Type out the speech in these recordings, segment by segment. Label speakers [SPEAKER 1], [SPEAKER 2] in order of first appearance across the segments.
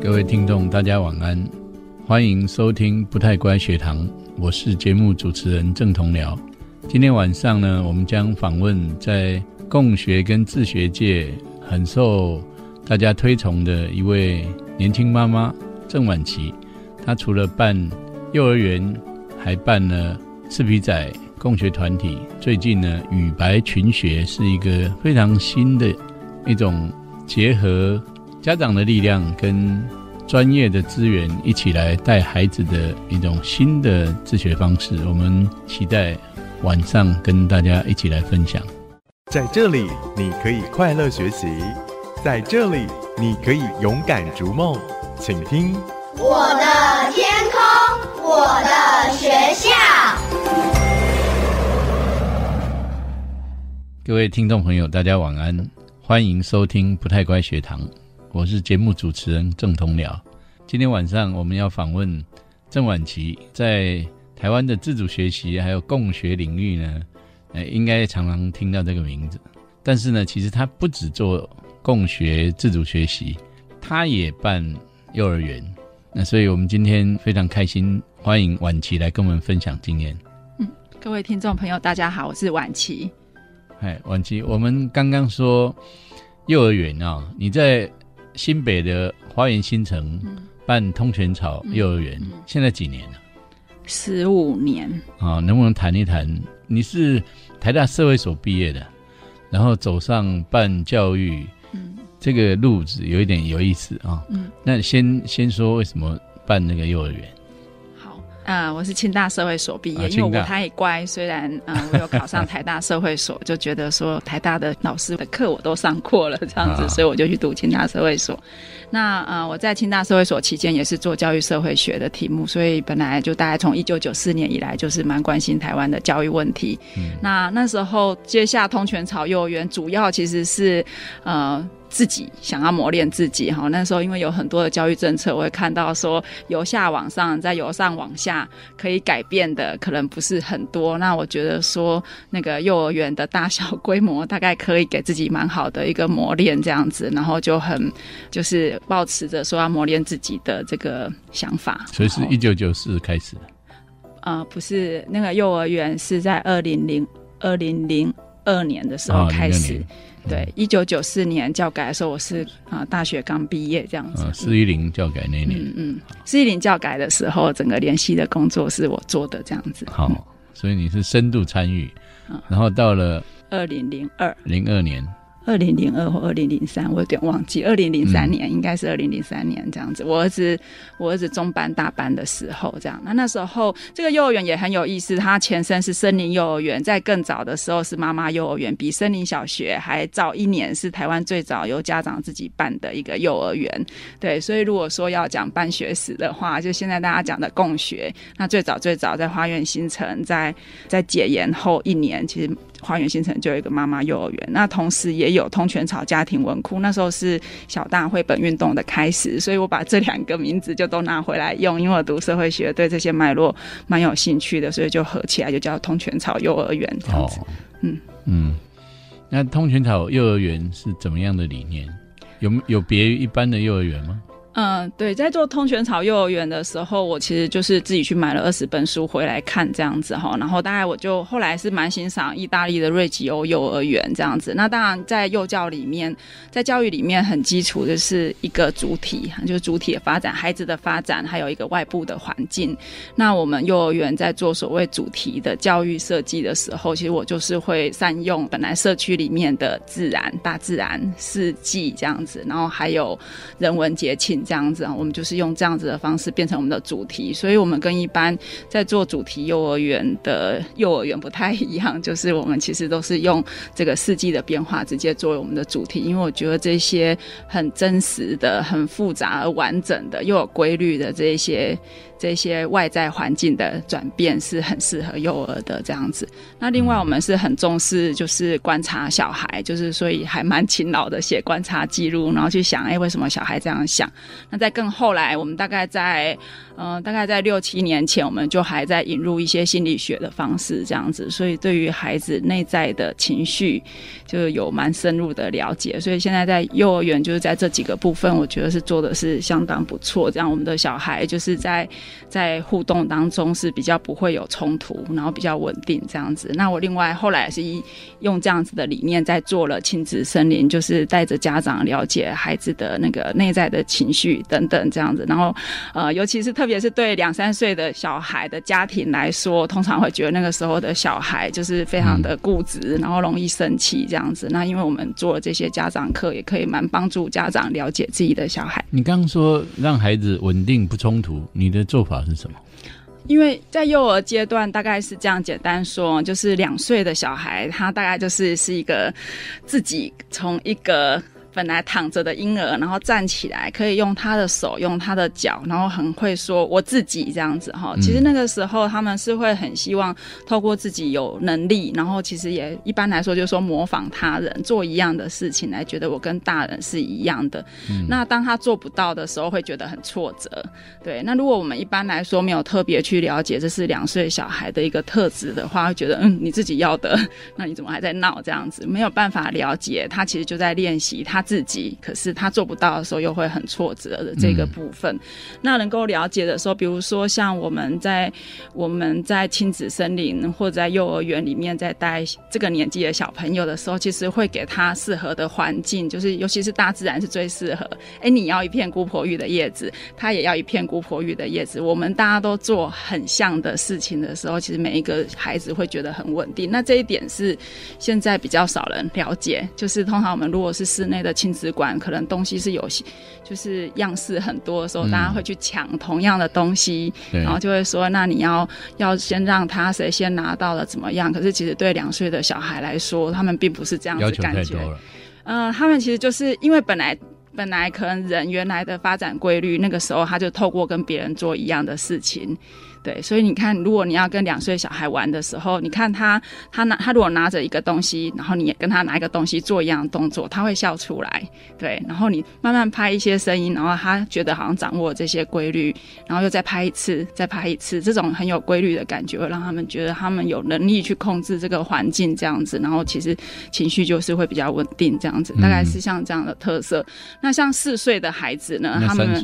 [SPEAKER 1] 各位听众，大家晚安，欢迎收听不太乖学堂，我是节目主持人郑同僚。今天晚上呢，我们将访问在共学跟自学界很受大家推崇的一位年轻妈妈郑婉琪。她除了办幼儿园，还办了赤皮仔共学团体。最近呢，雨白群学是一个非常新的一种结合家长的力量跟专业的资源一起来带孩子的一种新的自学方式。我们期待晚上跟大家一起来分享。
[SPEAKER 2] 在这里，你可以快乐学习；在这里，你可以勇敢逐梦。请听
[SPEAKER 3] 我的天空，我的学校。
[SPEAKER 1] 各位听众朋友，大家晚安，欢迎收听不太乖学堂，我是节目主持人郑同僚。今天晚上我们要访问郑婉琪，在台湾的自主学习还有共学领域呢，呃，应该常常听到这个名字。但是呢，其实他不只做共学自主学习，他也办幼儿园。那所以我们今天非常开心，欢迎婉琪来跟我们分享经验。
[SPEAKER 4] 嗯各位听众朋友，大家好，我是婉琪。
[SPEAKER 1] 哎，婉琪，我们刚刚说幼儿园啊，你在新北的花园新城办通泉草幼儿园，现在几年了？
[SPEAKER 4] 十五年。
[SPEAKER 1] 啊，能不能谈一谈？你是台大社会所毕业的，然后走上办教育，嗯，这个路子有一点有意思啊。嗯，那先先说为什么办那个幼儿园？
[SPEAKER 4] 嗯，我是清大社会所毕业，因为我太乖，虽然嗯，我有考上台大社会所，就觉得说台大的老师的课我都上过了，这样子，所以我就去读清大社会所。那呃，我在清大社会所期间也是做教育社会学的题目，所以本来就大概从一九九四年以来就是蛮关心台湾的教育问题。那那时候接下通泉草幼儿园，主要其实是呃。自己想要磨练自己哈，那时候因为有很多的教育政策，我会看到说由下往上，再由上往下可以改变的可能不是很多。那我觉得说那个幼儿园的大小规模大概可以给自己蛮好的一个磨练这样子，然后就很就是保持着说要磨练自己的这个想法。
[SPEAKER 1] 所以是一九九四开始。
[SPEAKER 4] 呃，不是那个幼儿园是在二零零二零零二年的时候开始。对，一九九四年教改的时候，我是啊大学刚毕业这样子。
[SPEAKER 1] 四一零教改那年，
[SPEAKER 4] 嗯嗯，四一零教改的时候，整个联系的工作是我做的这样子。
[SPEAKER 1] 好，所以你是深度参与，然后到了
[SPEAKER 4] 二零零二。
[SPEAKER 1] 零二年。
[SPEAKER 4] 二零零二或二零零三，我有点忘记。二零零三年应该是二零零三年这样子。我儿子，我儿子中班大班的时候，这样。那那时候这个幼儿园也很有意思，它前身是森林幼儿园，在更早的时候是妈妈幼儿园，比森林小学还早一年，是台湾最早由家长自己办的一个幼儿园。对，所以如果说要讲办学史的话，就现在大家讲的共学，那最早最早在花园新城，在在解严后一年，其实。花园新城就有一个妈妈幼儿园，那同时也有通泉草家庭文库，那时候是小大绘本运动的开始，所以我把这两个名字就都拿回来用，因为我读社会学，对这些脉络蛮有兴趣的，所以就合起来就叫通泉草幼儿园这样子。
[SPEAKER 1] 嗯嗯，那通泉草幼儿园是怎么样的理念？有有别于一般的幼儿园吗？
[SPEAKER 4] 嗯，对，在做通泉草幼儿园的时候，我其实就是自己去买了二十本书回来看这样子哈，然后大概我就后来是蛮欣赏意大利的瑞吉欧幼儿园这样子。那当然在幼教里面，在教育里面很基础的是一个主体，就是主体的发展，孩子的发展，还有一个外部的环境。那我们幼儿园在做所谓主题的教育设计的时候，其实我就是会善用本来社区里面的自然、大自然、四季这样子，然后还有人文节庆。这样子啊，我们就是用这样子的方式变成我们的主题，所以我们跟一般在做主题幼儿园的幼儿园不太一样，就是我们其实都是用这个四季的变化直接作为我们的主题，因为我觉得这些很真实的、很复杂而完整的又有规律的这些。这些外在环境的转变是很适合幼儿的这样子。那另外我们是很重视，就是观察小孩，就是所以还蛮勤劳的写观察记录，然后去想，哎，为什么小孩这样想？那在更后来，我们大概在呃大概在六七年前，我们就还在引入一些心理学的方式这样子，所以对于孩子内在的情绪就有蛮深入的了解。所以现在在幼儿园就是在这几个部分，我觉得是做的是相当不错。这样我们的小孩就是在在互动当中是比较不会有冲突，然后比较稳定这样子。那我另外后来是用这样子的理念在做了亲子森林，就是带着家长了解孩子的那个内在的情绪等等这样子。然后呃，尤其是特别是对两三岁的小孩的家庭来说，通常会觉得那个时候的小孩就是非常的固执，然后容易生气这样子。那因为我们做了这些家长课，也可以蛮帮助家长了解自己的小孩。
[SPEAKER 1] 你刚刚说让孩子稳定不冲突，你的做法是什么？
[SPEAKER 4] 因为在幼儿阶段，大概是这样简单说，就是两岁的小孩，他大概就是是一个自己从一个。本来躺着的婴儿，然后站起来，可以用他的手，用他的脚，然后很会说我自己这样子哈。其实那个时候他们是会很希望透过自己有能力，然后其实也一般来说就是说模仿他人做一样的事情，来觉得我跟大人是一样的。那当他做不到的时候，会觉得很挫折。对，那如果我们一般来说没有特别去了解这是两岁小孩的一个特质的话，会觉得嗯你自己要的，那你怎么还在闹这样子？没有办法了解他其实就在练习他。自己，可是他做不到的时候，又会很挫折的这个部分。那能够了解的时候，比如说像我们在我们在亲子森林或者在幼儿园里面在带这个年纪的小朋友的时候，其实会给他适合的环境，就是尤其是大自然是最适合。哎，你要一片姑婆玉的叶子，他也要一片姑婆玉的叶子。我们大家都做很像的事情的时候，其实每一个孩子会觉得很稳定。那这一点是现在比较少人了解，就是通常我们如果是室内的。亲子馆可能东西是有，就是样式很多的时候，大家会去抢同样的东西，然后就会说：“那你要要先让他谁先拿到了怎么样？”可是其实对两岁的小孩来说，他们并不是这样子感觉。嗯，他们其实就是因为本来本来可能人原来的发展规律，那个时候他就透过跟别人做一样的事情。对，所以你看，如果你要跟两岁小孩玩的时候，你看他，他拿他如果拿着一个东西，然后你也跟他拿一个东西做一样的动作，他会笑出来。对，然后你慢慢拍一些声音，然后他觉得好像掌握这些规律，然后又再拍一次，再拍一次，这种很有规律的感觉，会让他们觉得他们有能力去控制这个环境这样子，然后其实情绪就是会比较稳定这样子，大概是像这样的特色。那像四岁的孩子呢？他们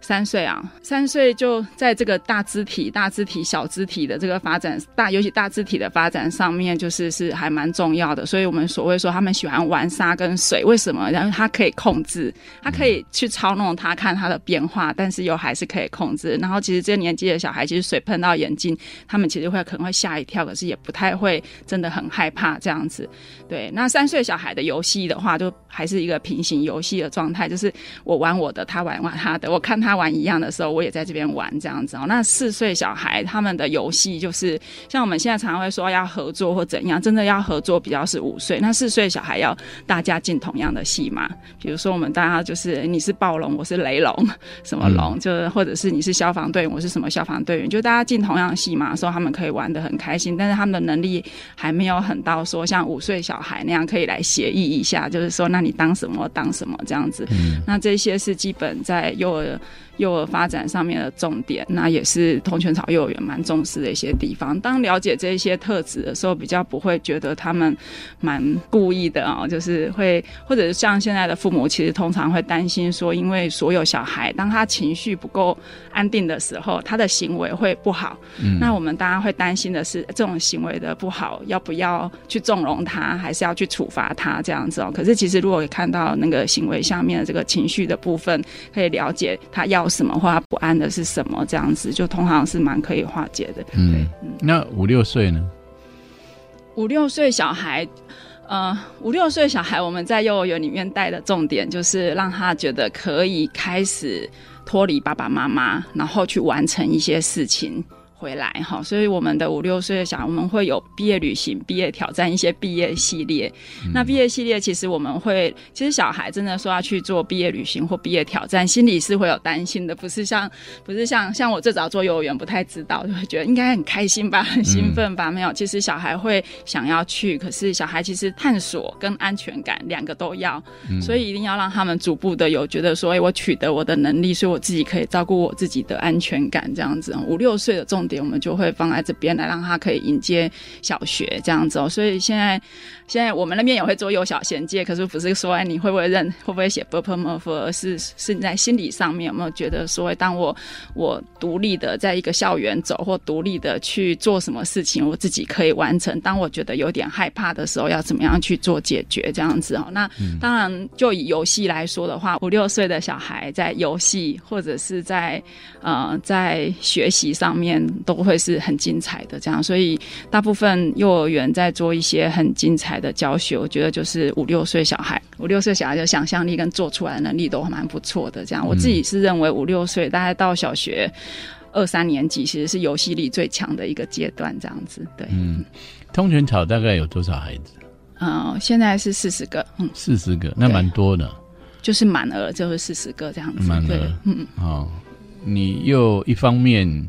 [SPEAKER 4] 三岁啊，三岁就在这个大肢体。大大肢体、小肢体的这个发展，大尤其大肢体的发展上面，就是是还蛮重要的。所以我们所谓说，他们喜欢玩沙跟水，为什么？然后他可以控制，他可以去操弄它，看它的变化，但是又还是可以控制。然后其实这年纪的小孩，其实水碰到眼睛，他们其实会可能会吓一跳，可是也不太会真的很害怕这样子。对，那三岁小孩的游戏的话，就还是一个平行游戏的状态，就是我玩我的，他玩玩他的。我看他玩一样的时候，我也在这边玩这样子哦。那四岁小小孩他们的游戏就是像我们现在常常会说要合作或怎样，真的要合作比较是五岁，那四岁小孩要大家进同样的戏嘛？比如说我们大家就是你是暴龙，我是雷龙，什么龙？就是或者是你是消防队员，我是什么消防队员？就大家进同样的戏嘛，说他们可以玩的很开心，但是他们的能力还没有很到说像五岁小孩那样可以来协议一下，就是说那你当什么当什么这样子。那这些是基本在幼儿。幼儿发展上面的重点，那也是通泉草幼儿园蛮重视的一些地方。当了解这些特质的时候，比较不会觉得他们蛮故意的啊，就是会或者是像现在的父母，其实通常会担心说，因为所有小孩当他情绪不够安定的时候，他的行为会不好。嗯，那我们大家会担心的是，这种行为的不好，要不要去纵容他，还是要去处罚他这样子哦？可是其实如果看到那个行为下面的这个情绪的部分，可以了解他要。什么或他不安的是什么？这样子就通常是蛮可以化解的。
[SPEAKER 1] 嗯，那五六岁呢？
[SPEAKER 4] 五六岁小孩，呃，五六岁小孩，我们在幼儿园里面带的重点就是让他觉得可以开始脱离爸爸妈妈，然后去完成一些事情。回来哈，所以我们的五六岁的小孩，我们会有毕业旅行、毕业挑战一些毕业系列。那毕业系列其实我们会，其实小孩真的说要去做毕业旅行或毕业挑战，心里是会有担心的，不是像不是像像我最早做幼儿园不太知道，就会觉得应该很开心吧，很兴奋吧？没有，其实小孩会想要去，可是小孩其实探索跟安全感两个都要，所以一定要让他们逐步的有觉得说，哎，我取得我的能力，所以我自己可以照顾我自己的安全感，这样子。五六岁的重点，我们就会放在这边来，让他可以迎接小学这样子哦。所以现在，现在我们那边也会做幼小衔接，可是不是说哎，你会不会认，会不会写 b u r p l e m o r p h 而是是在心理上面有没有觉得说，当我我独立的在一个校园走，或独立的去做什么事情，我自己可以完成。当我觉得有点害怕的时候，要怎么样去做解决这样子哦？那当然，就以游戏来说的话，五六岁的小孩在游戏或者是在呃在学习上面都会是很精彩的。这样，所以大部分幼儿园在做一些很精彩的教学，我觉得就是五六岁小孩，五六岁小孩的想象力跟做出来的能力都蛮不错的。这样，我自己是认为五六岁大概到小学二三年级，其实是游戏力最强的一个阶段。这样子，对。
[SPEAKER 1] 嗯，通泉草大概有多少孩子？
[SPEAKER 4] 嗯，现在是四十个。嗯，
[SPEAKER 1] 四十个，那蛮多的。
[SPEAKER 4] 就是满额就是四十个这样子。
[SPEAKER 1] 满额，嗯，哦，你又一方面。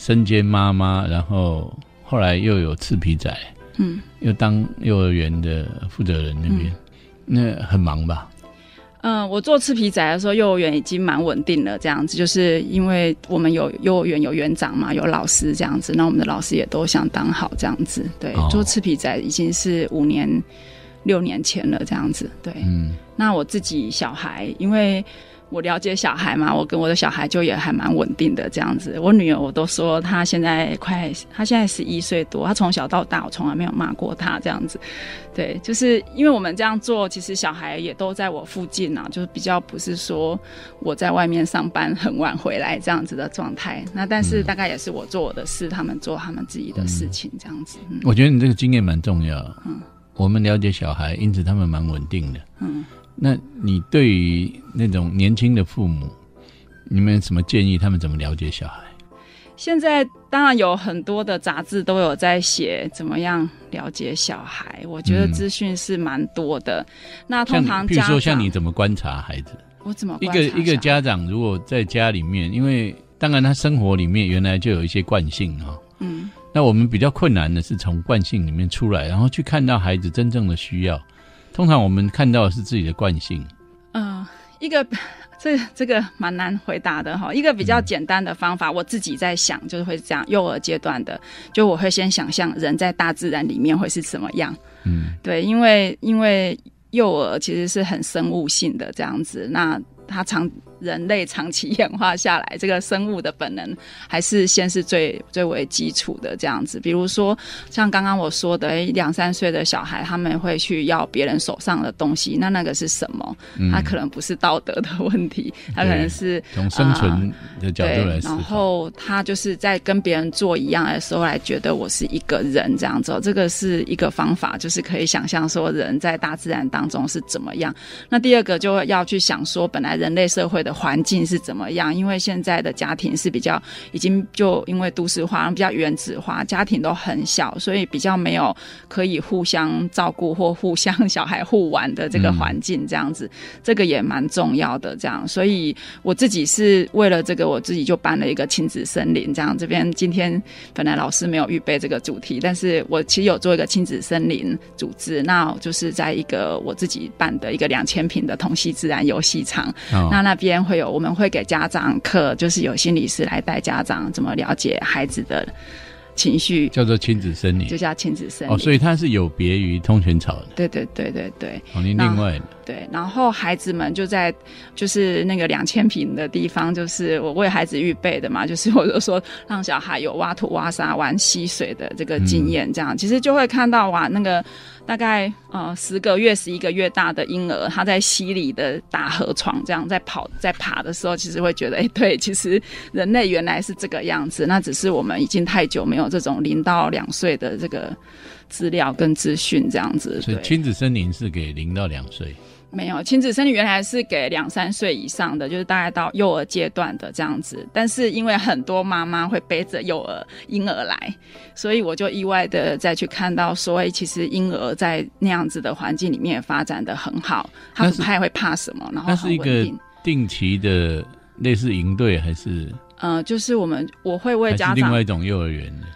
[SPEAKER 1] 身兼妈妈，然后后来又有赤皮仔，嗯，又当幼儿园的负责人那边，那很忙吧？
[SPEAKER 4] 嗯，我做赤皮仔的时候，幼儿园已经蛮稳定了，这样子，就是因为我们有幼儿园有园长嘛，有老师这样子，那我们的老师也都相当好，这样子，对，做赤皮仔已经是五年六年前了，这样子，对，嗯，那我自己小孩，因为。我了解小孩嘛，我跟我的小孩就也还蛮稳定的这样子。我女儿我都说她现在快，她现在十一岁多，她从小到大我从来没有骂过她这样子。对，就是因为我们这样做，其实小孩也都在我附近啊，就是比较不是说我在外面上班很晚回来这样子的状态。那但是大概也是我做我的事，他们做他们自己的事情这样子。
[SPEAKER 1] 我觉得你这个经验蛮重要。嗯，我们了解小孩，因此他们蛮稳定的。嗯。那你对于那种年轻的父母，你们什么建议？他们怎么了解小孩？
[SPEAKER 4] 现在当然有很多的杂志都有在写怎么样了解小孩，我觉得资讯是蛮多的。那通常，
[SPEAKER 1] 比如说像你怎么观察孩子？
[SPEAKER 4] 我怎么
[SPEAKER 1] 一个一个家长如果在家里面，因为当然他生活里面原来就有一些惯性啊。嗯。那我们比较困难的是从惯性里面出来，然后去看到孩子真正的需要。通常我们看到的是自己的惯性。
[SPEAKER 4] 嗯，一个 这这个蛮难回答的哈。一个比较简单的方法，我自己在想，就是会这样。幼儿阶段的，就我会先想象人在大自然里面会是什么样。嗯，对，因为因为幼儿其实是很生物性的这样子，那他常。人类长期演化下来，这个生物的本能还是先是最最为基础的这样子。比如说，像刚刚我说的，两三岁的小孩他们会去要别人手上的东西，那那个是什么？他可能不是道德的问题，他可能是
[SPEAKER 1] 从生存的角度来
[SPEAKER 4] 然后他就是在跟别人做一样的时候，来觉得我是一个人这样子。这个是一个方法，就是可以想象说人在大自然当中是怎么样。那第二个就要去想说，本来人类社会的。环境是怎么样？因为现在的家庭是比较已经就因为都市化，比较原子化，家庭都很小，所以比较没有可以互相照顾或互相小孩互玩的这个环境，这样子，这个也蛮重要的。这样，所以我自己是为了这个，我自己就办了一个亲子森林。这样，这边今天本来老师没有预备这个主题，但是我其实有做一个亲子森林组织，那就是在一个我自己办的一个两千平的同系自然游戏场，那那边。会有，我们会给家长课，就是有心理师来带家长怎么了解孩子的情绪，
[SPEAKER 1] 叫做亲子生理，
[SPEAKER 4] 就叫亲子生理。哦，
[SPEAKER 1] 所以它是有别于通泉草的。
[SPEAKER 4] 对对对对对。
[SPEAKER 1] 哦，你另外
[SPEAKER 4] 对，然后孩子们就在就是那个两千平的地方，就是我为孩子预备的嘛，就是我就说让小孩有挖土挖沙玩溪水的这个经验，这样其实就会看到哇那个。大概呃十个月、十一个月大的婴儿，他在溪里的大河床这样在跑、在爬的时候，其实会觉得，哎，对，其实人类原来是这个样子。那只是我们已经太久没有这种零到两岁的这个资料跟资讯这样子。
[SPEAKER 1] 所以亲子森林是给零到两岁。
[SPEAKER 4] 没有亲子生理原来是给两三岁以上的，就是大概到幼儿阶段的这样子。但是因为很多妈妈会背着幼儿婴儿来，所以我就意外的再去看到，说哎，其实婴儿在那样子的环境里面发展的很好，他不太会怕什么，然后很稳定。
[SPEAKER 1] 定期的类似营队还是？
[SPEAKER 4] 呃，就是我们我会为家长
[SPEAKER 1] 另外一种幼儿园的。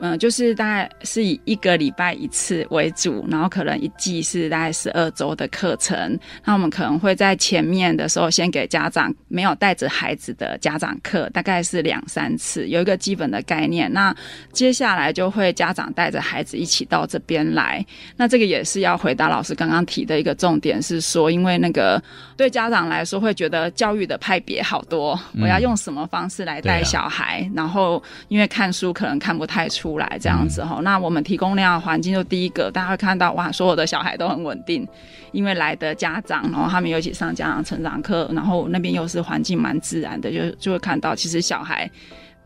[SPEAKER 4] 嗯，就是大概是以一个礼拜一次为主，然后可能一季是大概十二周的课程。那我们可能会在前面的时候先给家长没有带着孩子的家长课，大概是两三次，有一个基本的概念。那接下来就会家长带着孩子一起到这边来。那这个也是要回答老师刚刚提的一个重点，是说因为那个对家长来说会觉得教育的派别好多，我要用什么方式来带小孩？然后因为看书可能看不太出。出来这样子哈，那我们提供那样的环境，就第一个大家会看到哇，所有的小孩都很稳定，因为来的家长，然后他们一起上家长成长课，然后那边又是环境蛮自然的，就就会看到其实小孩。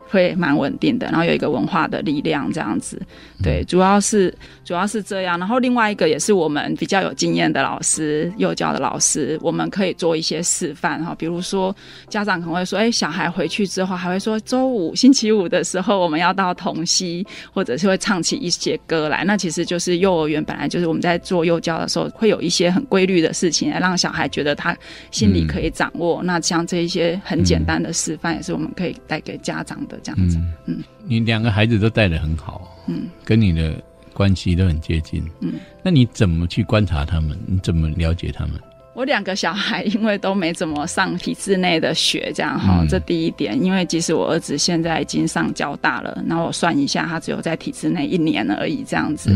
[SPEAKER 4] 会蛮稳定的，然后有一个文化的力量这样子，对，主要是主要是这样。然后另外一个也是我们比较有经验的老师，幼教的老师，我们可以做一些示范哈。比如说家长可能会说，哎，小孩回去之后还会说，周五、星期五的时候我们要到童溪，或者是会唱起一些歌来。那其实就是幼儿园本来就是我们在做幼教的时候，会有一些很规律的事情，来让小孩觉得他心里可以掌握。那像这一些很简单的示范，也是我们可以带给家长的。这样子，嗯，
[SPEAKER 1] 你两个孩子都带的很好，嗯，跟你的关系都很接近，嗯，那你怎么去观察他们？你怎么了解他们？
[SPEAKER 4] 我两个小孩因为都没怎么上体制内的学，这样哈，这第一点。因为即使我儿子现在已经上交大了，那我算一下，他只有在体制内一年而已，这样子。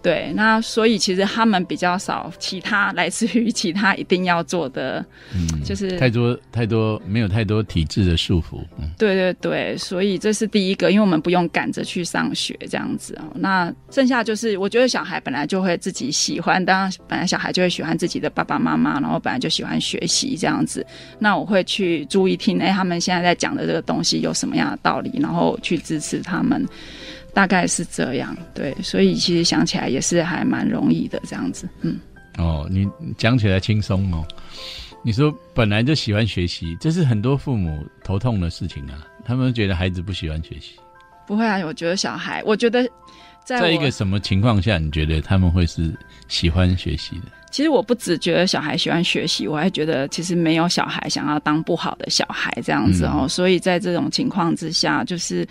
[SPEAKER 4] 对，那所以其实他们比较少其他来自于其他一定要做的，嗯，就是
[SPEAKER 1] 太多太多没有太多体制的束缚。
[SPEAKER 4] 嗯，对对对，所以这是第一个，因为我们不用赶着去上学这样子哦。那剩下就是我觉得小孩本来就会自己喜欢，当然本来小孩就会喜欢自己的爸爸妈妈，然后本来就喜欢学习这样子。那我会去注意听，哎，他们现在在讲的这个东西有什么样的道理，然后去支持他们。大概是这样，对，所以其实想起来也是还蛮容易的这样子，嗯。
[SPEAKER 1] 哦，你讲起来轻松哦。你说本来就喜欢学习，这是很多父母头痛的事情啊。他们觉得孩子不喜欢学习，
[SPEAKER 4] 不会啊。我觉得小孩，我觉得
[SPEAKER 1] 在在一个什么情况下，你觉得他们会是喜欢学习的？
[SPEAKER 4] 其实我不只觉得小孩喜欢学习，我还觉得其实没有小孩想要当不好的小孩这样子哦。所以在这种情况之下，就是。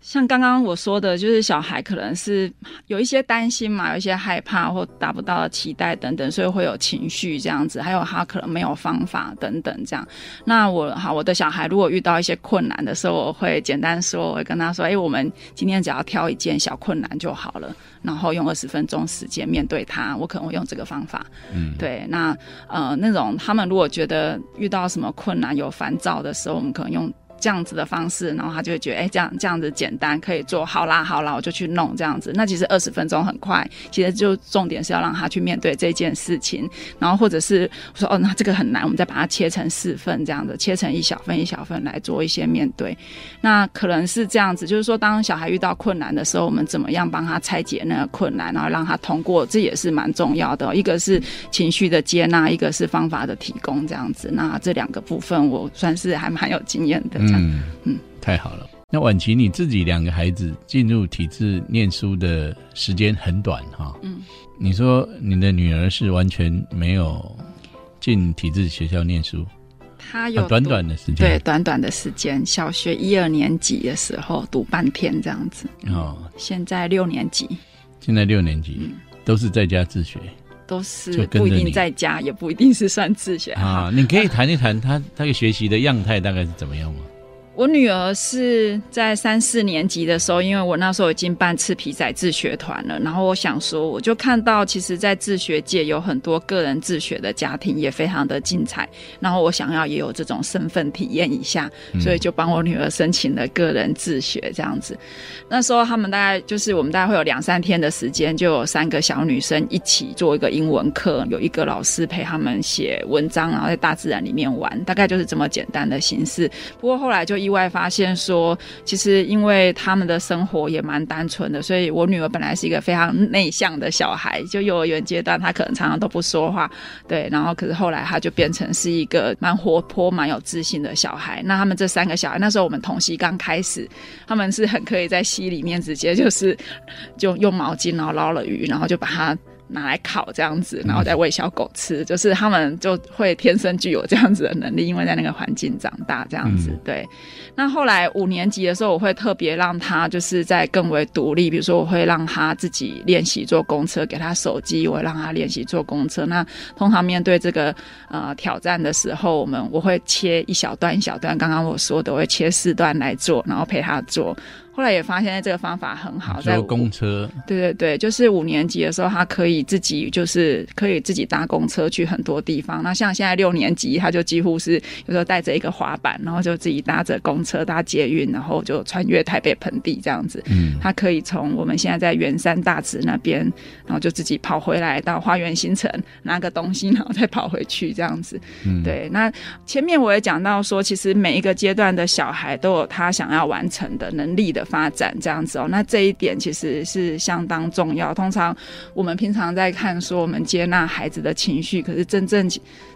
[SPEAKER 4] 像刚刚我说的，就是小孩可能是有一些担心嘛，有一些害怕或达不到的期待等等，所以会有情绪这样子。还有他可能没有方法等等这样。那我好，我的小孩如果遇到一些困难的时候，我会简单说，我会跟他说：“哎，我们今天只要挑一件小困难就好了，然后用二十分钟时间面对他。我可能会用这个方法。”嗯，对。那呃，那种他们如果觉得遇到什么困难有烦躁的时候，我们可能用。这样子的方式，然后他就会觉得，哎，这样这样子简单，可以做好啦，好啦，我就去弄这样子。那其实二十分钟很快，其实就重点是要让他去面对这件事情，然后或者是我说，哦，那这个很难，我们再把它切成四份，这样子切成一小份一小份来做一些面对。那可能是这样子，就是说，当小孩遇到困难的时候，我们怎么样帮他拆解那个困难，然后让他通过，这也是蛮重要的。一个是情绪的接纳，一个是方法的提供，这样子。那这两个部分，我算是还蛮有经验的。
[SPEAKER 1] 嗯，嗯太好了。那婉琪，你自己两个孩子进入体制念书的时间很短哈。嗯，你说你的女儿是完全没有进体制学校念书，
[SPEAKER 4] 她有
[SPEAKER 1] 短短的时间，
[SPEAKER 4] 对，短短的时间，小学一二年级的时候读半天这样子。哦，现在六年级，
[SPEAKER 1] 现在六年级都是在家自学，
[SPEAKER 4] 都是不一定在家，也不一定是算自学
[SPEAKER 1] 啊。你可以谈一谈他他学习的样态大概是怎么样吗？
[SPEAKER 4] 我女儿是在三四年级的时候，因为我那时候已经办赤皮仔自学团了，然后我想说，我就看到其实，在自学界有很多个人自学的家庭也非常的精彩，然后我想要也有这种身份体验一下，所以就帮我女儿申请了个人自学这样子。那时候他们大概就是我们大概会有两三天的时间，就有三个小女生一起做一个英文课，有一个老师陪他们写文章，然后在大自然里面玩，大概就是这么简单的形式。不过后来就因意外发现说，其实因为他们的生活也蛮单纯的，所以我女儿本来是一个非常内向的小孩，就幼儿园阶段她可能常常都不说话，对，然后可是后来她就变成是一个蛮活泼、蛮有自信的小孩。那他们这三个小孩，那时候我们同溪刚开始，他们是很可以在溪里面直接就是就用毛巾然后捞了鱼，然后就把它。拿来烤这样子，然后再喂小狗吃，就是他们就会天生具有这样子的能力，因为在那个环境长大这样子。对，那后来五年级的时候，我会特别让他就是在更为独立，比如说我会让他自己练习坐公车，给他手机，我会让他练习坐公车。那通常面对这个呃挑战的时候，我们我会切一小段一小段，刚刚我说的，我会切四段来做，然后陪他做。后来也发现这个方法很好，
[SPEAKER 1] 在公车，
[SPEAKER 4] 对对对，就是五年级的时候，他可以自己就是可以自己搭公车去很多地方。那像现在六年级，他就几乎是有时候带着一个滑板，然后就自己搭着公车搭捷运，然后就穿越台北盆地这样子。嗯，他可以从我们现在在圆山大直那边，然后就自己跑回来到花园新城拿个东西，然后再跑回去这样子。嗯，对。那前面我也讲到说，其实每一个阶段的小孩都有他想要完成的能力的。发展这样子哦，那这一点其实是相当重要。通常我们平常在看说，我们接纳孩子的情绪，可是真正。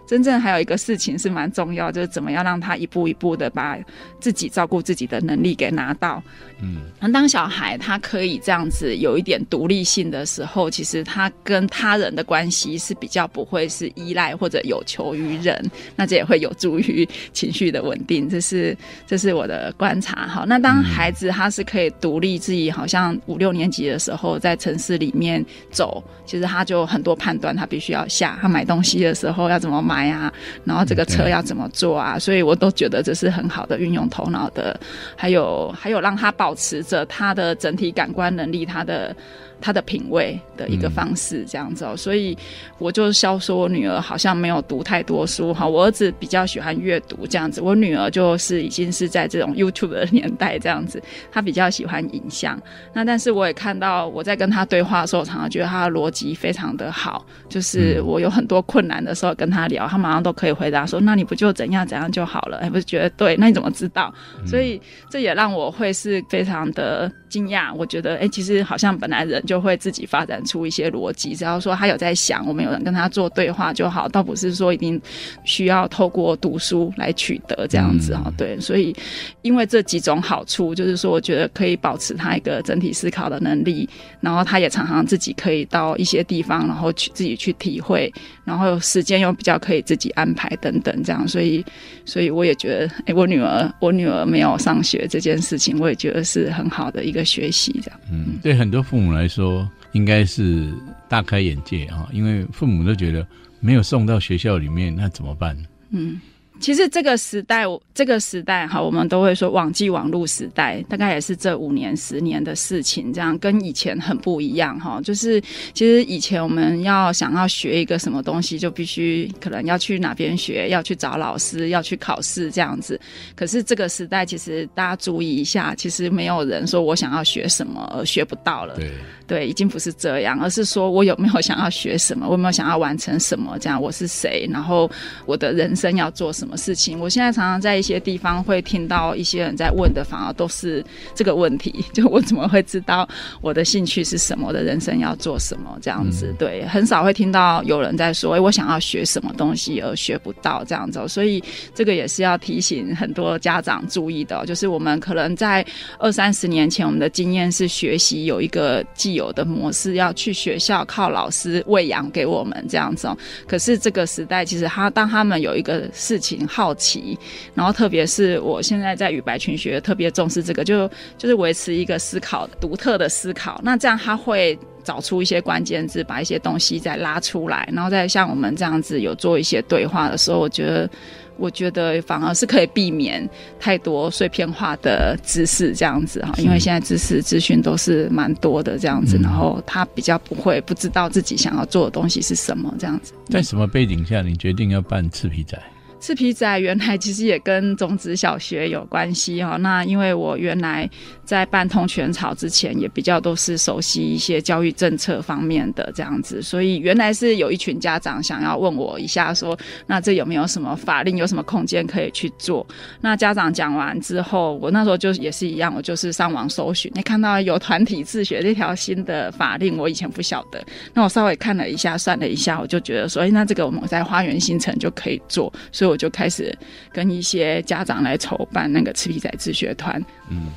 [SPEAKER 4] 真正还有一个事情是蛮重要，就是怎么样让他一步一步的把自己照顾自己的能力给拿到。嗯，那当小孩他可以这样子有一点独立性的时候，其实他跟他人的关系是比较不会是依赖或者有求于人，那这也会有助于 情绪的稳定。这是这是我的观察。好，那当孩子他是可以独立自己，好像五六年级的时候在城市里面走，其实他就很多判断，他必须要下。他买东西的时候要怎么买？买啊，然后这个车要怎么做啊？所以我都觉得这是很好的运用头脑的，还有还有让他保持着他的整体感官能力，他的。他的品味的一个方式，这样子哦，所以我就笑说，我女儿好像没有读太多书哈。我儿子比较喜欢阅读这样子，我女儿就是已经是在这种 YouTube 的年代这样子，她比较喜欢影像。那但是我也看到我在跟她对话的时候，常常觉得她的逻辑非常的好，就是我有很多困难的时候跟她聊，她马上都可以回答说：“那你不就怎样怎样就好了？”哎，不是觉得对？那你怎么知道？所以这也让我会是非常的惊讶。我觉得，哎，其实好像本来人。就会自己发展出一些逻辑，只要说他有在想，我们有人跟他做对话就好，倒不是说一定需要透过读书来取得这样子哈。对，所以因为这几种好处，就是说我觉得可以保持他一个整体思考的能力，然后他也常常自己可以到一些地方，然后去自己去体会，然后时间又比较可以自己安排等等这样，所以所以我也觉得，哎，我女儿我女儿没有上学这件事情，我也觉得是很好的一个学习这样。
[SPEAKER 1] 嗯，对很多父母来说。说应该是大开眼界啊，因为父母都觉得没有送到学校里面，那怎么办？嗯。
[SPEAKER 4] 其实这个时代，这个时代哈，我们都会说网际网络时代，大概也是这五年、十年的事情，这样跟以前很不一样哈。就是其实以前我们要想要学一个什么东西，就必须可能要去哪边学，要去找老师，要去考试这样子。可是这个时代，其实大家注意一下，其实没有人说我想要学什么而学不到了。
[SPEAKER 1] 对
[SPEAKER 4] 对，已经不是这样，而是说我有没有想要学什么，我有没有想要完成什么？这样我是谁？然后我的人生要做什么？什么事情？我现在常常在一些地方会听到一些人在问的，反而都是这个问题：就我怎么会知道我的兴趣是什么？我的人生要做什么？这样子，对，很少会听到有人在说：“哎，我想要学什么东西而学不到。”这样子，所以这个也是要提醒很多家长注意的。就是我们可能在二三十年前，我们的经验是学习有一个既有的模式，要去学校靠老师喂养给我们这样子。可是这个时代，其实他当他们有一个事情。好奇，然后特别是我现在在与白群学特别重视这个，就就是维持一个思考独特的思考。那这样他会找出一些关键字，把一些东西再拉出来，然后再像我们这样子有做一些对话的时候，我觉得我觉得反而是可以避免太多碎片化的知识这样子哈，因为现在知识资讯都是蛮多的这样子，然后他比较不会不知道自己想要做的东西是什么这样子。
[SPEAKER 1] 在什么背景下你决定要办赤皮仔？
[SPEAKER 4] 赤皮仔原来其实也跟种子小学有关系哦。那因为我原来在办通泉草之前，也比较都是熟悉一些教育政策方面的这样子，所以原来是有一群家长想要问我一下，说那这有没有什么法令，有什么空间可以去做？那家长讲完之后，我那时候就也是一样，我就是上网搜寻，你看到有团体自学这条新的法令，我以前不晓得，那我稍微看了一下，算了一下，我就觉得说，哎，那这个我们在花园新城就可以做，所以我就开始跟一些家长来筹办那个赤皮仔自学团。
[SPEAKER 1] 嗯，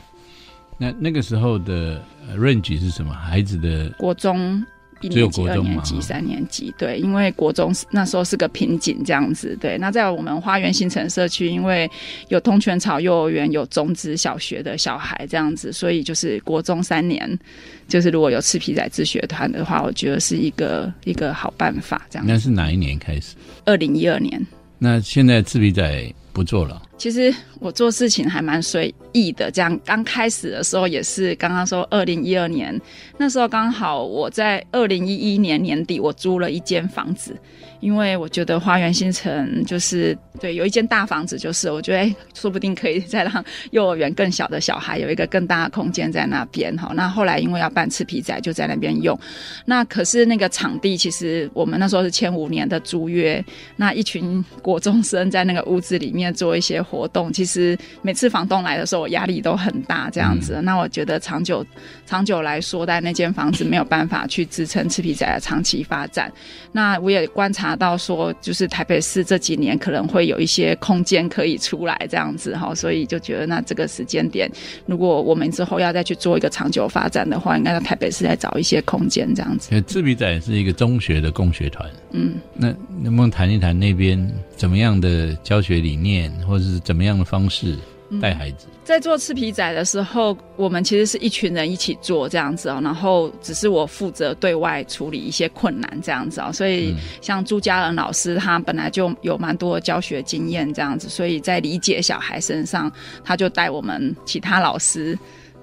[SPEAKER 1] 那那个时候的 range 是什么？孩子的
[SPEAKER 4] 国中一年级、二年级、三年级，对，因为国中那时候是个瓶颈，这样子。对，那在我们花园新城社区，因为有通泉草幼儿园、有种子小学的小孩这样子，所以就是国中三年，就是如果有赤皮仔自学团的话，我觉得是一个一个好办法。这样，
[SPEAKER 1] 那是哪一年开始？
[SPEAKER 4] 二零一二年。
[SPEAKER 1] 那现在赤皮仔不做了。
[SPEAKER 4] 其实我做事情还蛮随意的，这样刚开始的时候也是刚刚说二零一二年，那时候刚好我在二零一一年年底我租了一间房子。因为我觉得花园新城就是对有一间大房子，就是我觉得哎，说不定可以再让幼儿园更小的小孩有一个更大的空间在那边哈。那后来因为要办赤皮仔，就在那边用。那可是那个场地，其实我们那时候是签五年的租约。那一群国中生在那个屋子里面做一些活动，其实每次房东来的时候，我压力都很大这样子。那我觉得长久长久来说，在那间房子没有办法去支撑赤皮仔的长期发展。那我也观察。拿到说，就是台北市这几年可能会有一些空间可以出来这样子哈，所以就觉得那这个时间点，如果我们之后要再去做一个长久发展的话，应该在台北市再找一些空间这样子。
[SPEAKER 1] 自比仔是一个中学的共学团，嗯，那能不能谈一谈那边怎么样的教学理念，或者是怎么样的方式？带孩子
[SPEAKER 4] 在做赤皮仔的时候，我们其实是一群人一起做这样子哦，然后只是我负责对外处理一些困难这样子哦，所以像朱家仁老师他本来就有蛮多教学经验这样子，所以在理解小孩身上，他就带我们其他老师。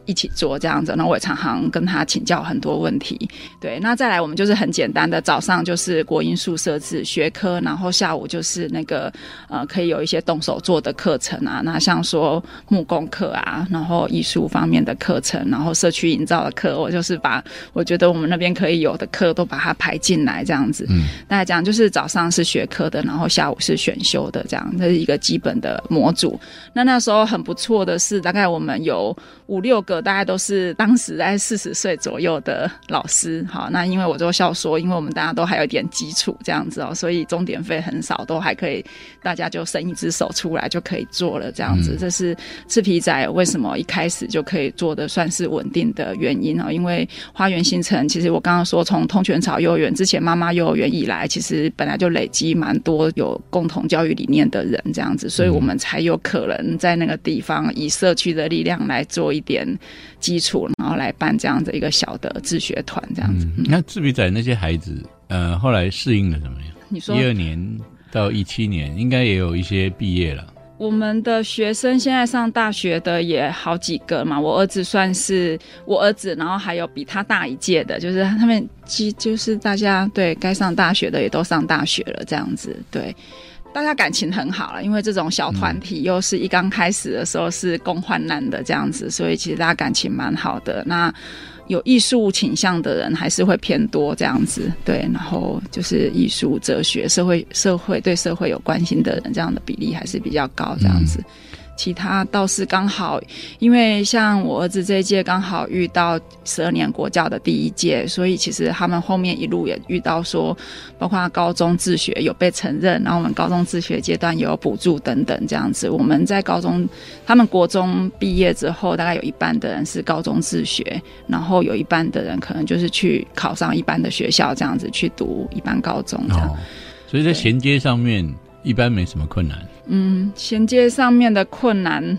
[SPEAKER 4] 一起做这样子，那我也常常跟他请教很多问题。对，那再来我们就是很简单的，早上就是国音数设置学科，然后下午就是那个呃可以有一些动手做的课程啊，那像说木工课啊，然后艺术方面的课程，然后社区营造的课，我就是把我觉得我们那边可以有的课都把它排进来这样子。嗯，大家讲就是早上是学科的，然后下午是选修的，这样这是一个基本的模组。那那时候很不错的是，大概我们有五六个。大概都是当时在四十岁左右的老师，好，那因为我就笑说，因为我们大家都还有点基础这样子哦，所以钟点费很少，都还可以，大家就伸一只手出来就可以做了这样子。这是赤皮仔为什么一开始就可以做的算是稳定的原因哦，因为花园新城其实我刚刚说从通泉草幼儿园之前妈妈幼儿园以来，其实本来就累积蛮多有共同教育理念的人这样子，所以我们才有可能在那个地方以社区的力量来做一点。基础，然后来办这样的一个小的自学团，这样子。
[SPEAKER 1] 那自闭仔那些孩子，呃，后来适应的怎么样？
[SPEAKER 4] 你说
[SPEAKER 1] 一二年到一七年，应该也有一些毕业了。
[SPEAKER 4] 我们的学生现在上大学的也好几个嘛，我儿子算是我儿子，然后还有比他大一届的，就是他们，即就是大家对该上大学的也都上大学了，这样子，对。大家感情很好了，因为这种小团体又是一刚开始的时候是共患难的这样子，所以其实大家感情蛮好的。那有艺术倾向的人还是会偏多这样子，对。然后就是艺术、哲学、社会、社会对社会有关心的人，这样的比例还是比较高这样子。其他倒是刚好，因为像我儿子这一届刚好遇到十二年国教的第一届，所以其实他们后面一路也遇到说，包括高中自学有被承认，然后我们高中自学阶段也有补助等等这样子。我们在高中，他们国中毕业之后，大概有一半的人是高中自学，然后有一半的人可能就是去考上一般的学校这样子。去读一般高中这样。
[SPEAKER 1] 所以在衔接上面一般没什么困难。
[SPEAKER 4] 嗯，衔接上面的困难，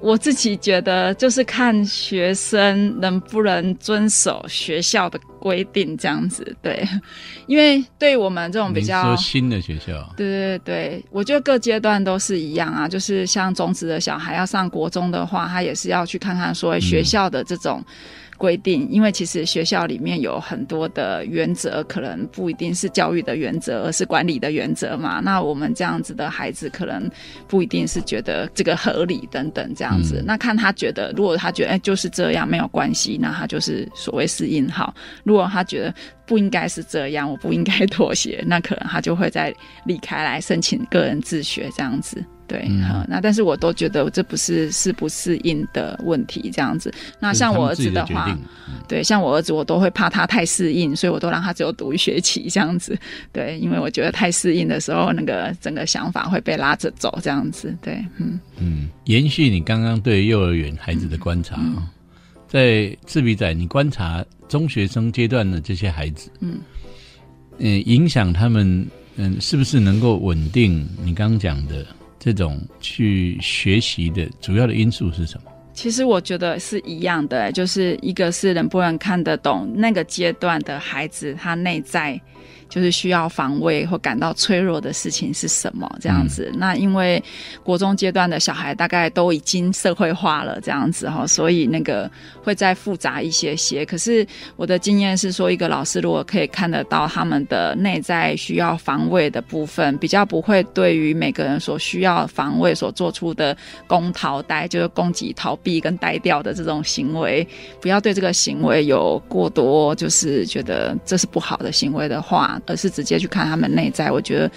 [SPEAKER 4] 我自己觉得就是看学生能不能遵守学校的规定这样子。对，因为对我们这种比较
[SPEAKER 1] 说新的学校，
[SPEAKER 4] 对对对，我觉得各阶段都是一样啊，就是像中职的小孩要上国中的话，他也是要去看看所谓学校的这种规定，因为其实学校里面有很多的原则，可能不一定是教育的原则，而是管理的原则嘛。那我们这样子的孩子，可能不一定是觉得这个合理等等这样子。
[SPEAKER 1] 嗯
[SPEAKER 4] 那看他觉得，如果他觉得哎就是这样没有关系，那他就是所谓适应好。如果他觉得不应该是这样，我不应该妥协，那可能他就会再离开来申请个人自学这样子。对，那但是我都觉得这不是适不适应的问题，这样子。那像我儿子
[SPEAKER 1] 的
[SPEAKER 4] 话，对，像我儿子，我都会怕他太适应，所以我都让他只有读一学期这样子。对，因为我觉得太适应的时候，那个整个想法会被拉着走这样子。对，嗯，
[SPEAKER 1] 嗯，延续你刚刚对幼儿园孩子的观察啊、在赤鼻仔，你观察中学生阶段的这些孩子，
[SPEAKER 4] 嗯，
[SPEAKER 1] 嗯，影响他们，嗯，是不是能够稳定？你刚刚讲的这种去学习的主要的因素是什么？
[SPEAKER 4] 其实我觉得是一样的，就是一个是能不能看得懂那个阶段的孩子他内在。就是需要防卫或感到脆弱的事情是什么？这样子。那因为国中阶段的小孩大概都已经社会化了，这样子哈，所以那个会再复杂一些些。可是我的经验是说，一个老师如果可以看得到他们的内在需要防卫的部分，比较不会对于每个人所需要防卫所做出的攻逃呆，就是攻击、逃避跟呆掉的这种行为，不要对这个行为有过多就是觉得这是不好的行为的话。而是直接去看他们内在，我觉得，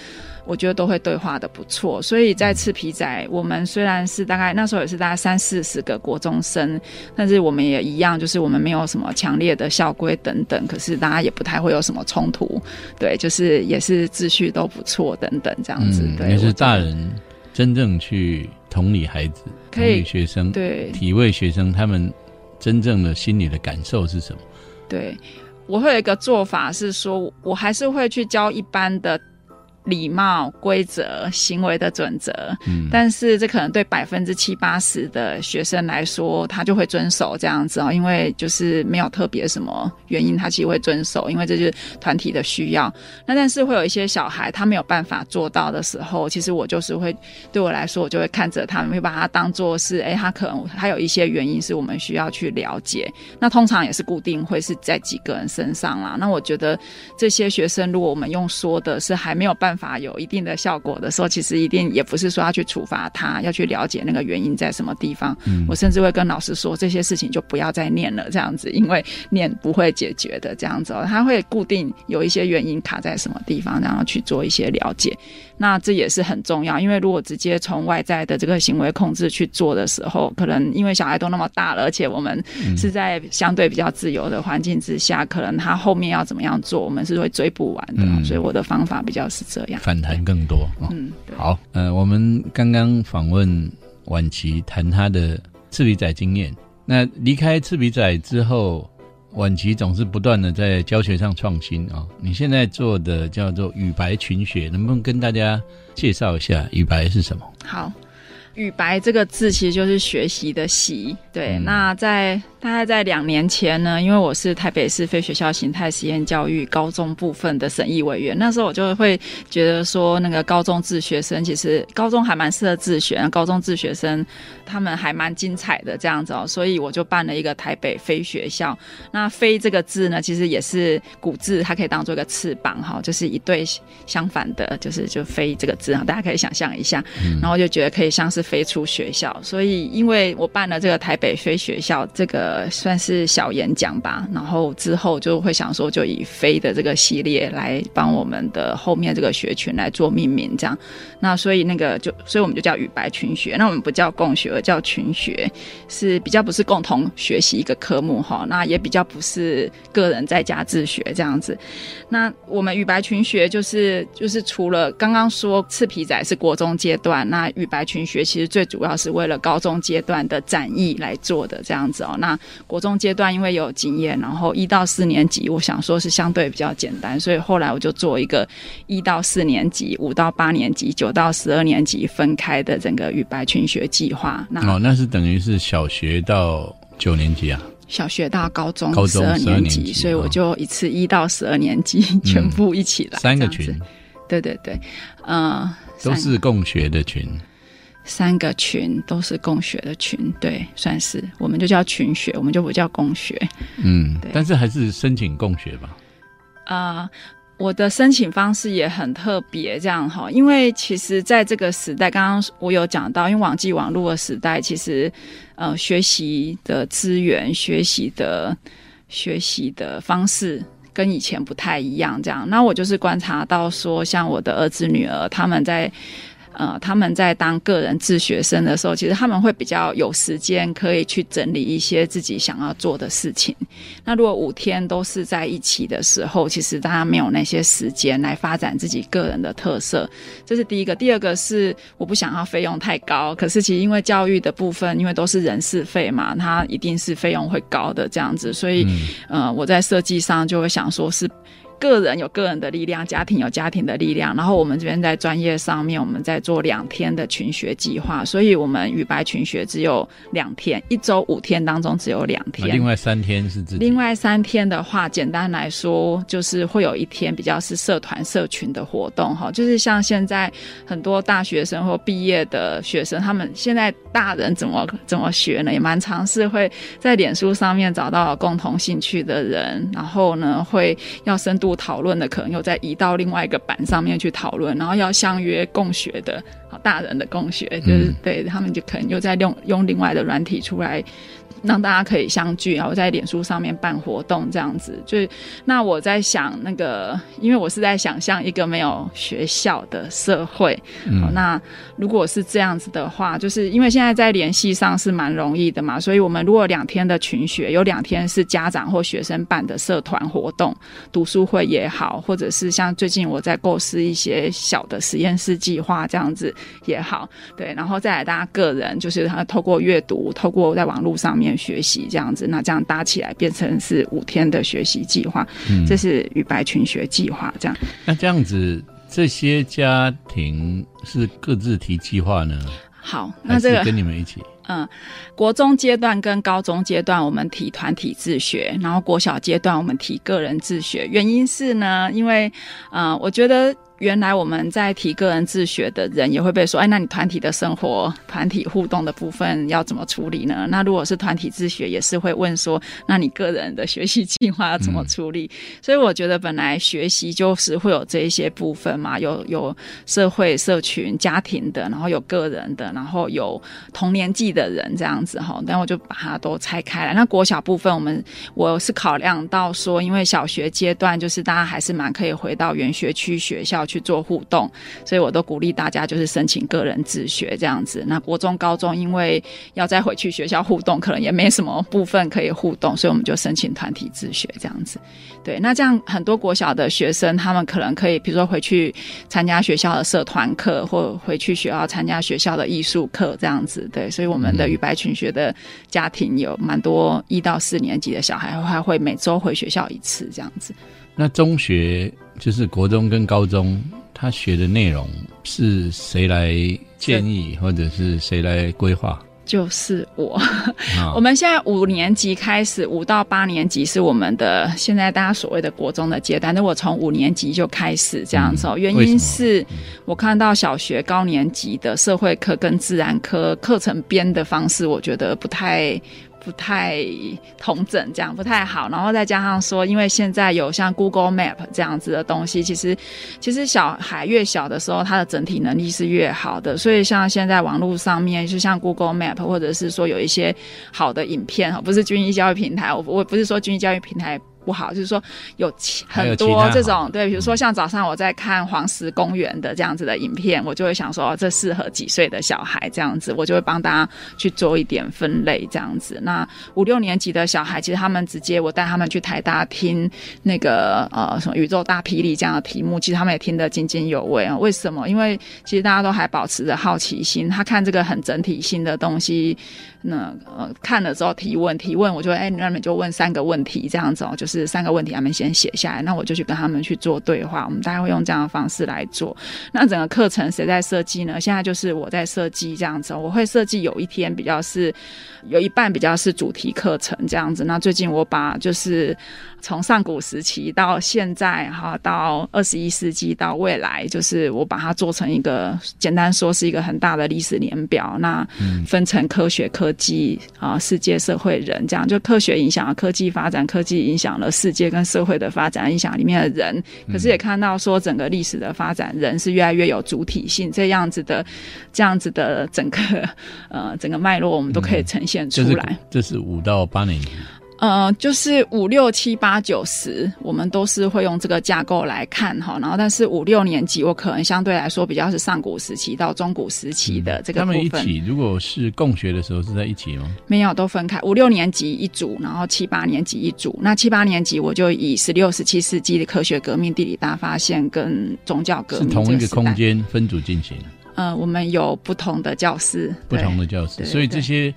[SPEAKER 4] 我觉得都会对话的不错。所以在赤皮仔，我们虽然是大概那时候也是大概三四十个国中生，但是我们也一样，就是我们没有什么强烈的校规等等，可是大家也不太会有什么冲突，对，就是也是秩序都不错等等这样子。对，
[SPEAKER 1] 也是大人真正去同理孩子，同理学生，
[SPEAKER 4] 对
[SPEAKER 1] 体味学生他们真正的心理的感受是什么？
[SPEAKER 4] 对，我会有一个做法是说，我还是会去教一般的礼貌、规则、行为的准则。
[SPEAKER 1] 嗯，
[SPEAKER 4] 但是这可能对百分之七八十的学生来说，他就会遵守这样子哦，因为就是没有特别什么原因，他其实会遵守，因为这就是团体的需要。那但是会有一些小孩他没有办法做到的时候，其实我就是会对我来说，我就会看着他们，会把他当做是，哎，他可能还有一些原因是我们需要去了解。那通常也是固定会是在几个人身上啦。那我觉得这些学生，如果我们用说的是还没有办法有一定的效果的时候，其实一定也不是说要去处罚他，要去了解那个原因在什么地方。
[SPEAKER 1] 嗯
[SPEAKER 4] 我甚至会跟老师说，这些事情就不要再念了，这样子，因为念不会解决的，这样子、哦，他会固定有一些原因卡在什么地方，然后去做一些了解。那这也是很重要，因为如果直接从外在的这个行为控制去做的时候，可能因为小孩都那么大了，而且我们是在相对比较自由的环境之下，可能他后面要怎么样做，我们是会追不完的。
[SPEAKER 1] 嗯
[SPEAKER 4] 所以我的方法比较是这样。
[SPEAKER 1] 反弹更多哦。
[SPEAKER 4] 嗯，
[SPEAKER 1] 好，呃，我们刚刚访问晚琪，谈他的赤鼻仔经验。那离开赤鼻仔之后，晚琪总是不断的在教学上创新啊、你现在做的叫做羽白群学，能不能跟大家介绍一下羽白是什么？
[SPEAKER 4] 好，语白这个字其实就是学习的习。对，
[SPEAKER 1] 嗯
[SPEAKER 4] 那在大概在两年前呢，因为我是台北市非学校形态实验教育高中部分的审议委员，那时候我就会觉得说，那个高中自学生其实高中还蛮适合自学，高中自学生他们还蛮精彩的这样子哦，所以我就办了一个台北飞学校。那“飞”这个字呢，其实也是古字，它可以当做一个翅膀哈，就是一对相反的，就是就“飞”这个字啊，大家可以想象一下。然后就觉得可以像是飞出学校，所以因为我办了这个台北飞学校，这个算是小演讲吧，然后之后就会想说，就以飞的这个系列来帮我们的后面这个学群来做命名，这样。那所以那个就，所以我们就叫羽白群学，那我们不叫共学，而叫群学，是比较不是共同学习一个科目哈，那也比较不是个人在家自学这样子。那我们语白群学就是就是除了刚刚说赤皮仔是国中阶段，那语白群学其实最主要是为了高中阶段的展翼来做的这样子哦。那国中阶段因为有经验，然后一到四年级，我想说是相对比较简单，所以后来我就做一个一到四年级、五到八年级、九到十二年级分开的整个语白群学计划。那
[SPEAKER 1] 哦，那是等于是小学到九年级啊。
[SPEAKER 4] 小学到高中
[SPEAKER 1] 高中
[SPEAKER 4] 十二年级，
[SPEAKER 1] 年级哦
[SPEAKER 4] 所以我就一次一到十二年级全部一起来，
[SPEAKER 1] 三个群
[SPEAKER 4] 对对对，呃、
[SPEAKER 1] 都是共学的群，
[SPEAKER 4] 三个群都是共学的群，对，算是我们就叫群学，我们就不叫共学。
[SPEAKER 1] 嗯
[SPEAKER 4] 对，
[SPEAKER 1] 但是还是申请共学吧。
[SPEAKER 4] 啊，我的申请方式也很特别，这样哈，因为其实在这个时代，刚刚我有讲到，因为网际网络的时代，其实呃，学习的资源、学习的学习的方式。跟以前不太一样，这样。那我就是观察到说，像我的儿子、女儿，他们在呃，他们在当个人自学生的时候，其实他们会比较有时间可以去整理一些自己想要做的事情。那如果五天都是在一起的时候，其实大家没有那些时间来发展自己个人的特色，这是第一个。第二个是我不想要费用太高，可是其实因为教育的部分，因为都是人事费嘛，它一定是费用会高的这样子，所以、呃，我在设计上就会想说是。个人有个人的力量，家庭有家庭的力量。然后我们这边在专业上面，我们在做两天的群学计划，所以我们语白群学只有两天，一周五天当中只有两
[SPEAKER 1] 啊
[SPEAKER 4] 天。
[SPEAKER 1] 另外三天是自己。
[SPEAKER 4] 另外三天的话，简单来说，就是会有一天比较是社团社群的活动哈，就是像现在很多大学生或毕业的学生，他们现在大人怎么 怎么学呢？也蛮尝试会在脸书上面找到共同兴趣的人，然后呢，会要深度讨论的，可能又再移到另外一个版上面去讨论，然后要相约共学的，好大人的共学，就是、
[SPEAKER 1] 嗯
[SPEAKER 4] 对他们就可能又在用用另外的软体出来。让大家可以相聚，然后在脸书上面办活动这样子。就那我在想那个，因为我是在想象一个没有学校的社会。好，那如果是这样子的话，就是因为现在在联系上是蛮容易的嘛，所以我们如果两天的群学，有两天是家长或学生办的社团活动，读书会也好，或者是像最近我在构思一些小的实验室计划这样子也好，对，然后再来大家个人就是他透过阅读，透过在网络上面学习这样子，那这样搭起来变成是五天的学习计划，
[SPEAKER 1] 嗯
[SPEAKER 4] 这是与白群学计划这样。
[SPEAKER 1] 那这样子，这些家庭是各自提计划呢，
[SPEAKER 4] 好，那这个
[SPEAKER 1] 跟你们一起？
[SPEAKER 4] 嗯，国中阶段跟高中阶段我们提团体自学，然后国小阶段我们提个人自学。原因是呢，因为呃，我觉得原来我们在提个人自学的人也会被说，哎，那你团体的生活、团体互动的部分要怎么处理呢？那如果是团体自学，也是会问说，那你个人的学习计划要怎么处理？所以我觉得本来学习就是会有这一些部分嘛，有有社会、社群、家庭的，然后有个人的，然后有同年纪的人这样子哈。但我就把它都拆开来。那国小部分，我们我是考量到说，因为小学阶段就是大家还是蛮可以回到原学区学校去做互动，所以我都鼓励大家就是申请个人自学这样子。那国中、高中因为要再回去学校互动，可能也没什么部分可以互动，所以我们就申请团体自学这样子。对，那这样很多国小的学生，他们可能可以，比如说回去参加学校的社团课，或回去学校参加学校的艺术课，这样子。对，所以我们的与白群学的家庭有蛮多一到四年级的小孩，还会每周回学校一次这样子。
[SPEAKER 1] 那中学就是国中跟高中，他学的内容是谁来建议，或者是谁来规划？
[SPEAKER 4] 就是我，
[SPEAKER 1] 啊
[SPEAKER 4] 我们现在五年级开始，五到八年级是我们的现在大家所谓的国中的阶段。那我从五年级就开始这样子、哦，原因是我看到小学高年级的社会课跟自然科课程编的方式，我觉得不太。不太同整，这样不太好。然后再加上说，因为现在有像 Google Map 这样子的东西，其实其实小孩越小的时候，他的整体能力是越好的。所以像现在网络上面，就像 Google Map，或者是说有一些好的影片哈，不是军医教育平台，我我不是说军医教育平台。不好，就是说有很多这种对，比如说像早上我在看黄石公园的这样子的影片，我就会想说，哦，这适合几岁的小孩这样子，我就会帮大家去做一点分类这样子。那五六年级的小孩，其实他们直接我带他们去台大听那个呃什么宇宙大霹雳这样的题目，其实他们也听得津津有味啊。为什么？因为其实大家都还保持着好奇心，他看这个很整体性的东西，那呃看了之后提问提问，我就会哎，那你就问三个问题这样子哦，就是。是三个问题，他们先写下来，那我就去跟他们去做对话。我们大概会用这样的方式来做。那整个课程谁在设计呢？现在就是我在设计这样子。我会设计有一天比较是有一半比较是主题课程这样子。那最近我把就是从上古时期到现在哈，到二十一世纪到未来，就是我把它做成一个简单说是一个很大的历史年表。那分成科学、科技啊、世界、社会、人这样，就科学影响了科技发展，科技影响了世界跟社会的发展，影响里面的人。可是也看到说，整个历史的发展，人是越来越有主体性，这样子的，这样子的整个呃整个脉络，我们都可以呈现出来。
[SPEAKER 1] 这是五到八年级。
[SPEAKER 4] 呃，就是五六七八九十，我们都是会用这个架构来看哈。然后，但是五六年级，我可能相对来说比较是上古时期到中古时期的这个
[SPEAKER 1] 他们一起，如果是共学的时候是在一起吗？
[SPEAKER 4] 没有，都分开。五六年级一组，然后七八年级一组。那七八年级我就以十六、十七世纪的科学革命、地理大发现跟宗教革命
[SPEAKER 1] 是同一个空间分组进行。
[SPEAKER 4] 呃，我们有不同的教室，
[SPEAKER 1] 不同的教室，所以这些。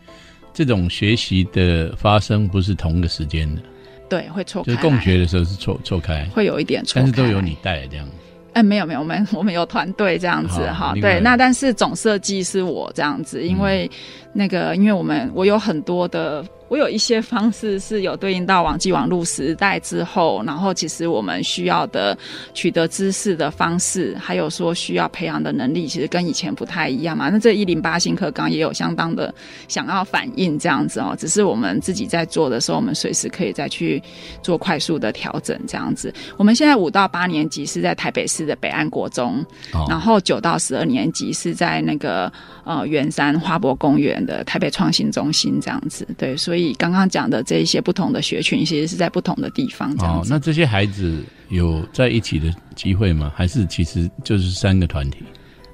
[SPEAKER 1] 这种学习的发生不是同一个时间的，
[SPEAKER 4] 对，会错
[SPEAKER 1] 开。就是共学的时候是错错开，
[SPEAKER 4] 会有一点错，
[SPEAKER 1] 但是都有你带这样。
[SPEAKER 4] 哎，没有没有，我们 我们有团队这样子哈，对。那但是总设计是我这样子，因为那个，因为我们我有很多的。我有一些方式是有对应到网际网络时代之后，然后其实我们需要的取得知识的方式，还有说需要培养的能力，其实跟以前不太一样嘛。那这一零八新课纲也有相当的想要反映这样子哦，只是我们自己在做的时候，我们随时可以再去做快速的调整这样子。我们现在五到八年级是在台北市的北安国中，然后九到十二年级是在那个呃圆山花博公园的台北创新中心这样子。对，所以。所以刚刚讲的这一些不同的学群，其实是在不同的地方。哦，
[SPEAKER 1] 那这些孩子有在一起的机会吗？还是其实就是三个团体？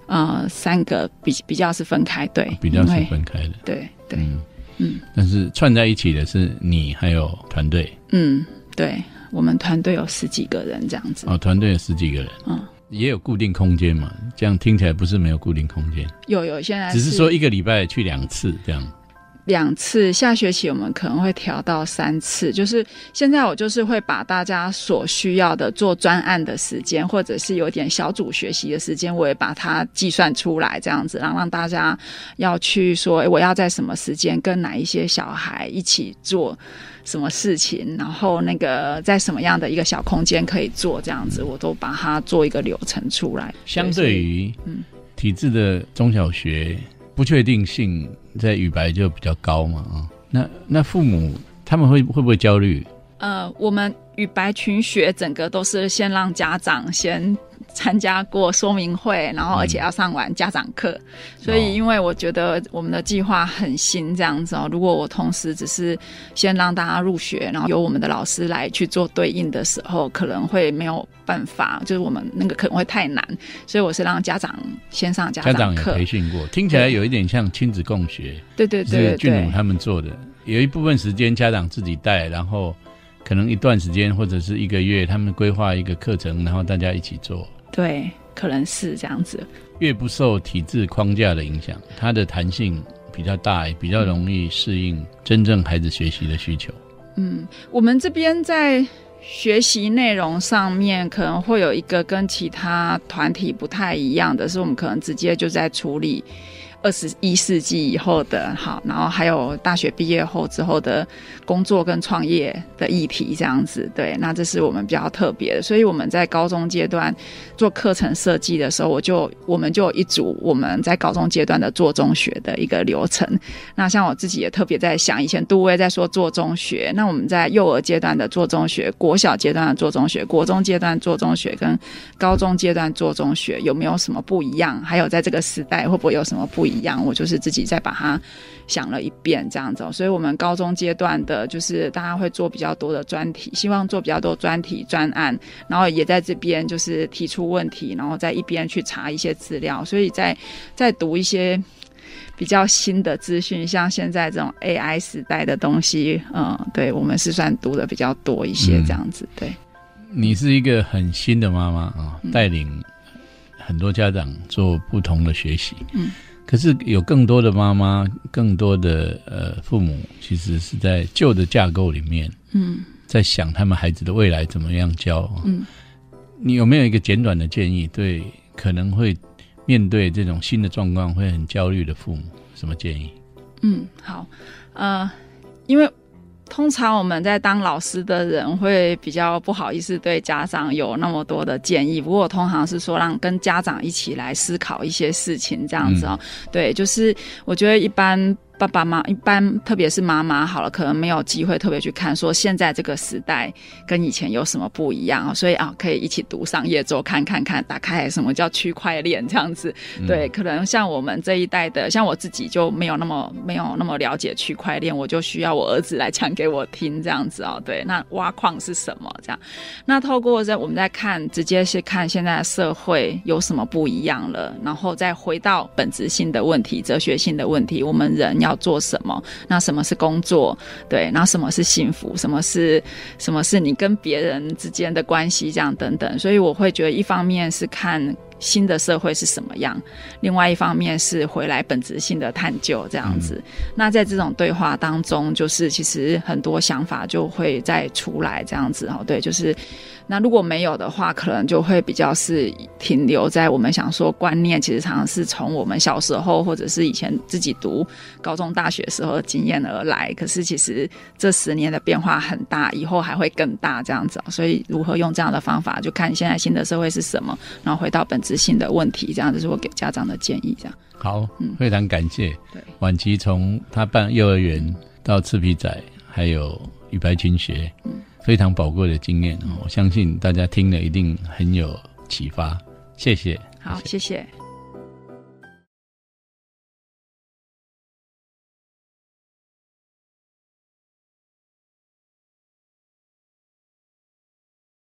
[SPEAKER 4] 呃，三个比比较是分开，对，
[SPEAKER 1] 比较是分开的，
[SPEAKER 4] 对对，嗯
[SPEAKER 1] 嗯。但是串在一起的是你还有团队。
[SPEAKER 4] 嗯，对，我们团队有十几个人这样子。
[SPEAKER 1] 哦，团队有十几个人，嗯，也有固定空间嘛？这样听起来不是没有固定空间？
[SPEAKER 4] 有有，现在
[SPEAKER 1] 只是说一个礼拜去两次这样。
[SPEAKER 4] 两次，下学期我们可能会调到三次。就是现在，我就是会把大家所需要的做专案的时间，或者是有点小组学习的时间，我也把它计算出来，这样子，然后让大家要去说，我要在什么时间跟哪一些小孩一起做什么事情，然后那个在什么样的一个小空间可以做，这样子，我都把它做一个流程出来。
[SPEAKER 1] 相对于嗯体制的中小学。不确定性在羽白就比较高嘛啊，那那父母他们会会不会焦虑？
[SPEAKER 4] 呃，我们与白群学整个都是先让家长先。参加过说明会，然后而且要上完家长课，所以因为我觉得我们的计划很新这样子哦。如果我同时只是先让大家入学，然后由我们的老师来去做对应的时候，可能会没有办法，就是我们那个可能会太难。所以我是让家长先上家
[SPEAKER 1] 长课，培训过，听起来有一点像亲子共学。
[SPEAKER 4] 对对对，
[SPEAKER 1] 是俊勇他们做的，有一部分时间家长自己带，然后可能一段时间或者是一个月，他们规划一个课程，然后大家一起做。
[SPEAKER 4] 对，可能是这样子。
[SPEAKER 1] 越不受体制框架的影响，它的弹性比较大，比较容易适应真正孩子学习的需求。
[SPEAKER 4] 嗯，我们这边在学习内容上面可能会有一个跟其他团体不太一样的是，我们可能直接就在处理。二十一世纪以后的好，然后还有大学毕业后之后的工作跟创业的议题这样子，对，那这是我们比较特别的。所以我们在高中阶段做课程设计的时候，我就我们就有一组我们在高中阶段的做中学的一个流程。那像我自己也特别在想，以前杜威在说做中学，那我们在幼儿阶段的做中学、国小阶段的做中学、国中阶段做中学跟高中阶段做中学有没有什么不一样？还有在这个时代会不会有什么不一？一样，我就是自己再把它想了一遍，这样子。所以，我们高中阶段的，就是大家会做比较多的专题，希望做比较多专题专案，然后也在这边就是提出问题，然后在一边去查一些资料。所以在在读一些比较新的资讯，像现在这种 AI 时代的东西，嗯，对我们是算读的比较多一些，这样子。对，
[SPEAKER 1] 你是一个很新的妈妈啊，带领很多家长做不同的学习，嗯。可是有更多的妈妈，更多的呃父母，其实是在旧的架构里面，嗯，在想他们孩子的未来怎么样教。嗯，你有没有一个简短的建议？对可能会面对这种新的状况会很焦虑的父母，什么建议？
[SPEAKER 4] 嗯，好，呃，因为。通常我们在当老师的人会比较不好意思对家长有那么多的建议，不过通常是说让跟家长一起来思考一些事情这样子哦。对，就是我觉得一般。爸爸妈一般，特别是妈妈，好了，可能没有机会特别去看，说现在这个时代跟以前有什么不一样啊？所以啊，可以一起读商业周刊，看看打开什么叫区块链这样子。对，可能像我们这一代的，像我自己就没有那么没有那么了解区块链，我就需要我儿子来讲给我听这样子哦。对，那挖矿是什么？这样，那透过在我们在看，直接是看现在社会有什么不一样了，然后再回到本质性的问题、哲学性的问题，我们人要。做什么？那什么是工作？对，那什么是幸福？什么是什么是你跟别人之间的关系？这样等等。所以我会觉得，一方面是看。新的社会是什么样？另外一方面是回来本质性的探究这样子。那在这种对话当中，就是其实很多想法就会再出来这样子哦。对，就是那如果没有的话，可能就会比较是停留在我们想说观念，其实常常是从我们小时候或者是以前自己读高中、大学时候的经验而来。可是其实这十年的变化很大，以后还会更大这样子。所以如何用这样的方法，就看现在新的社会是什么，然后回到本质。性的问题，这样子是我给家长的建议。这样
[SPEAKER 1] 好，嗯，非常感谢。对，晚期从他办幼儿园到赤皮仔，还有羽白群学，嗯，非常宝贵的经验。我相信大家听了一定很有启发。谢谢，
[SPEAKER 4] 好，谢谢。